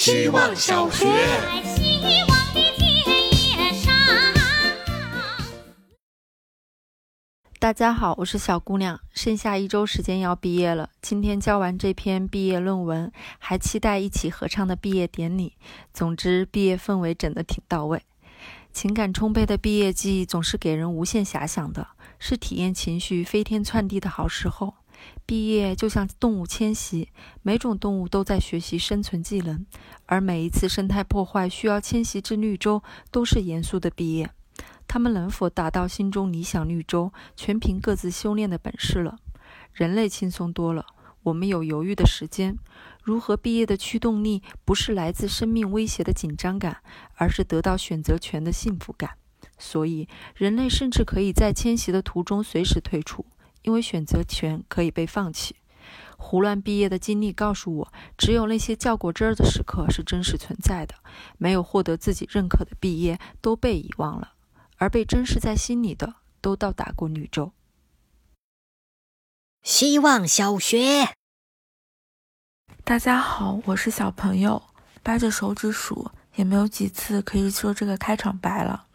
希望小学。希望的田野上。大家好，我是小姑娘，剩下一周时间要毕业了。今天交完这篇毕业论文，还期待一起合唱的毕业典礼。总之，毕业氛围整得挺到位。情感充沛的毕业季总是给人无限遐想的，是体验情绪飞天窜地的好时候。毕业就像动物迁徙，每种动物都在学习生存技能，而每一次生态破坏需要迁徙至绿洲，都是严肃的毕业。他们能否达到心中理想绿洲，全凭各自修炼的本事了。人类轻松多了，我们有犹豫的时间。如何毕业的驱动力，不是来自生命威胁的紧张感，而是得到选择权的幸福感。所以，人类甚至可以在迁徙的途中随时退出，因为选择权可以被放弃。胡乱毕业的经历告诉我，只有那些较过真儿的时刻是真实存在的，没有获得自己认可的毕业都被遗忘了。而被珍视在心里的，都到达过绿洲。希望小学，大家好，我是小朋友，掰着手指数，也没有几次可以说这个开场白了，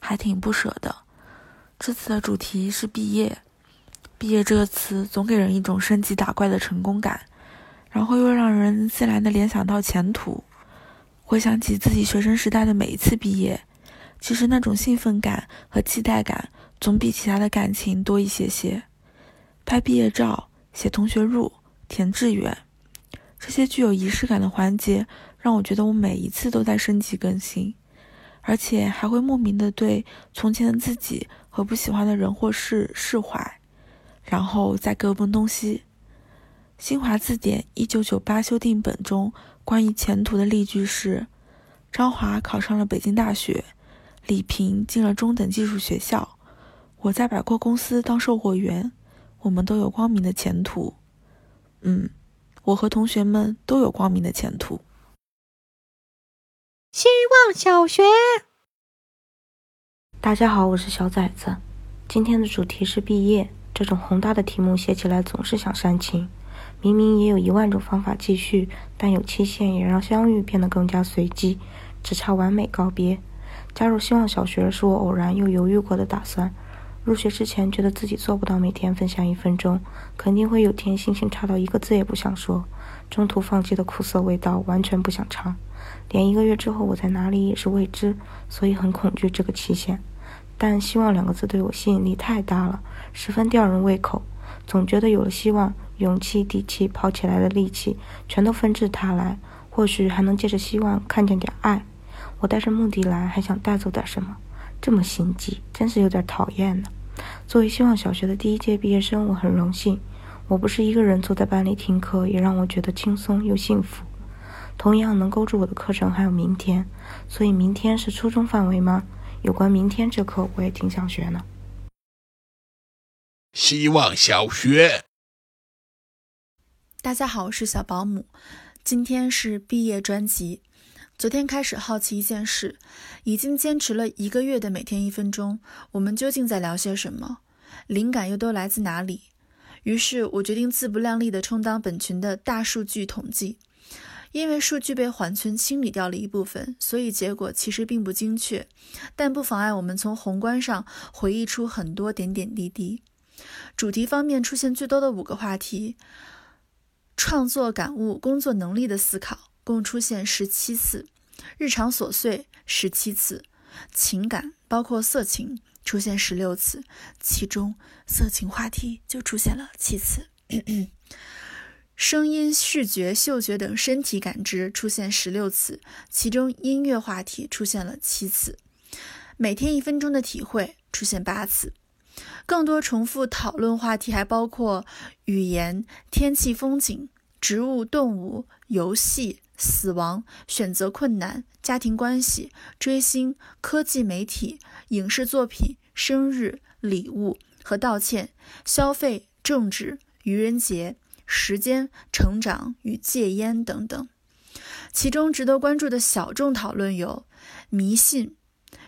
还挺不舍的。这次的主题是毕业，毕业这个词总给人一种升级打怪的成功感，然后又让人自然的联想到前途。回想起自己学生时代的每一次毕业，其实那种兴奋感和期待感总比其他的感情多一些些。拍毕业照、写同学录、填志愿，这些具有仪式感的环节，让我觉得我每一次都在升级更新，而且还会莫名的对从前的自己和不喜欢的人或事释怀，然后再各奔东西。新华字典一九九八修订本中关于前途的例句是：张华考上了北京大学，李平进了中等技术学校，我在百货公司当售货员。我们都有光明的前途，嗯，我和同学们都有光明的前途。希望小学，大家好，我是小崽子。今天的主题是毕业，这种宏大的题目写起来总是想煽情。明明也有一万种方法继续，但有期限也让相遇变得更加随机，只差完美告别。加入希望小学是我偶然又犹豫过的打算。入学之前觉得自己做不到每天分享一分钟，肯定会有天心情差到一个字也不想说，中途放弃的苦涩味道完全不想尝，连一个月之后我在哪里也是未知，所以很恐惧这个期限。但希望两个字对我吸引力太大了，十分吊人胃口，总觉得有了希望，勇气、底气、跑起来的力气全都纷至沓来，或许还能借着希望看见点爱。我带着目的来，还想带走点什么。这么心机，真是有点讨厌呢。作为希望小学的第一届毕业生，我很荣幸，我不是一个人坐在班里听课，也让我觉得轻松又幸福。同样能勾住我的课程还有明天，所以明天是初中范围吗？有关明天这课，我也挺想学呢。希望小学，大家好，我是小保姆，今天是毕业专辑。昨天开始好奇一件事，已经坚持了一个月的每天一分钟，我们究竟在聊些什么？灵感又都来自哪里？于是我决定自不量力地充当本群的大数据统计。因为数据被缓存清理掉了一部分，所以结果其实并不精确，但不妨碍我们从宏观上回忆出很多点点滴滴。主题方面出现最多的五个话题：创作感悟、工作能力的思考。共出现十七次，日常琐碎十七次，情感包括色情出现十六次，其中色情话题就出现了七次。声音、视觉、嗅觉等身体感知出现十六次，其中音乐话题出现了七次。每天一分钟的体会出现八次，更多重复讨论话题还包括语言、天气、风景、植物、动物、游戏。死亡、选择困难、家庭关系、追星、科技媒体、影视作品、生日礼物和道歉、消费、政治、愚人节、时间、成长与戒烟等等。其中值得关注的小众讨论有：迷信、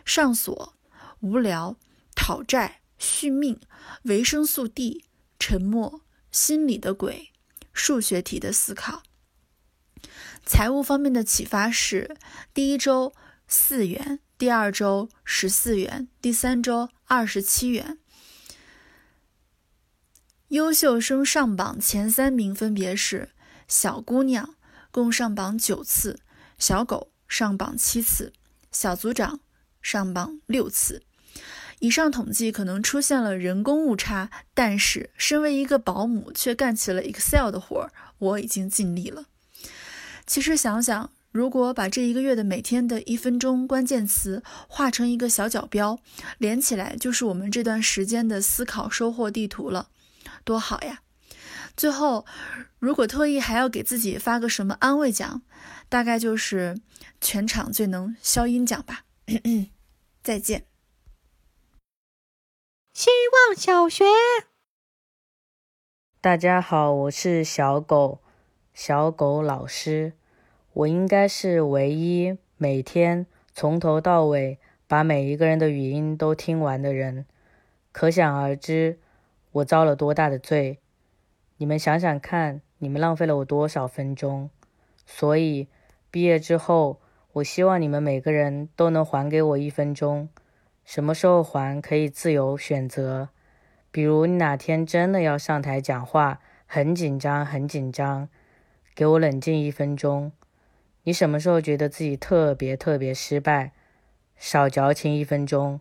上锁、无聊、讨债、续命、维生素 D、沉默、心里的鬼、数学题的思考。财务方面的启发是：第一周四元，第二周十四元，第三周二十七元。优秀生上榜前三名分别是小姑娘，共上榜九次；小狗上榜七次；小组长上榜六次。以上统计可能出现了人工误差，但是身为一个保姆却干起了 Excel 的活儿，我已经尽力了。其实想想，如果把这一个月的每天的一分钟关键词画成一个小角标，连起来就是我们这段时间的思考收获地图了。多好呀！最后，如果特意还要给自己发个什么安慰奖，大概就是全场最能消音奖吧。再见。希望小学，大家好，我是小狗，小狗老师。我应该是唯一每天从头到尾把每一个人的语音都听完的人，可想而知。我遭了多大的罪？你们想想看，你们浪费了我多少分钟？所以毕业之后，我希望你们每个人都能还给我一分钟。什么时候还可以自由选择？比如你哪天真的要上台讲话，很紧张，很紧张，给我冷静一分钟。你什么时候觉得自己特别特别失败，少矫情一分钟。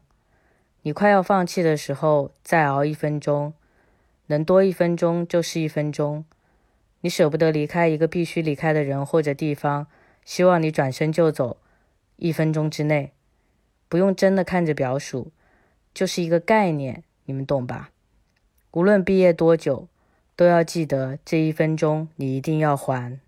你快要放弃的时候，再熬一分钟。能多一分钟就是一分钟。你舍不得离开一个必须离开的人或者地方，希望你转身就走。一分钟之内，不用真的看着表数，就是一个概念，你们懂吧？无论毕业多久，都要记得这一分钟，你一定要还。